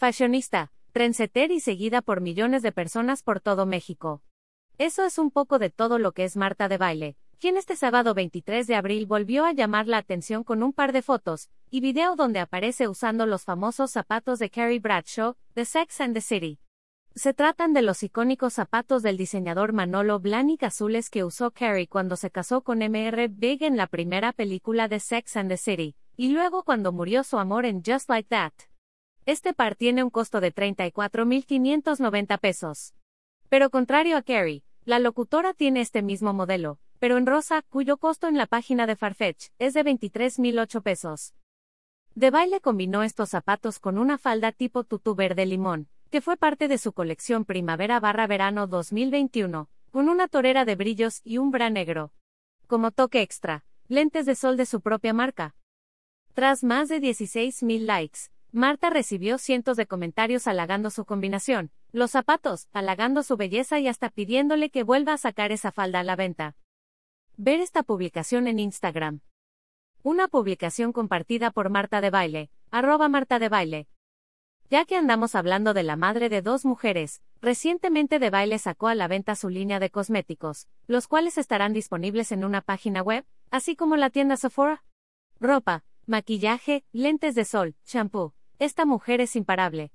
Fashionista, trendsetter y seguida por millones de personas por todo México. Eso es un poco de todo lo que es Marta de Baile, quien este sábado 23 de abril volvió a llamar la atención con un par de fotos y video donde aparece usando los famosos zapatos de Carrie Bradshaw, de Sex and the City. Se tratan de los icónicos zapatos del diseñador Manolo Blahnik azules que usó Carrie cuando se casó con Mr. Big en la primera película de Sex and the City, y luego cuando murió su amor en Just Like That. Este par tiene un costo de 34.590 pesos. Pero contrario a Carrie, la locutora tiene este mismo modelo, pero en rosa, cuyo costo en la página de Farfetch es de 23.008 pesos. De baile combinó estos zapatos con una falda tipo tutú verde limón, que fue parte de su colección primavera-verano 2021, con una torera de brillos y un bra negro. Como toque extra, lentes de sol de su propia marca. Tras más de 16.000 likes, Marta recibió cientos de comentarios halagando su combinación, los zapatos, halagando su belleza y hasta pidiéndole que vuelva a sacar esa falda a la venta. Ver esta publicación en Instagram. Una publicación compartida por Marta de Baile, arroba Marta de Baile, ya que andamos hablando de la madre de dos mujeres, recientemente De Baile sacó a la venta su línea de cosméticos, los cuales estarán disponibles en una página web, así como la tienda Sephora. Ropa, maquillaje, lentes de sol, shampoo. Esta mujer es imparable,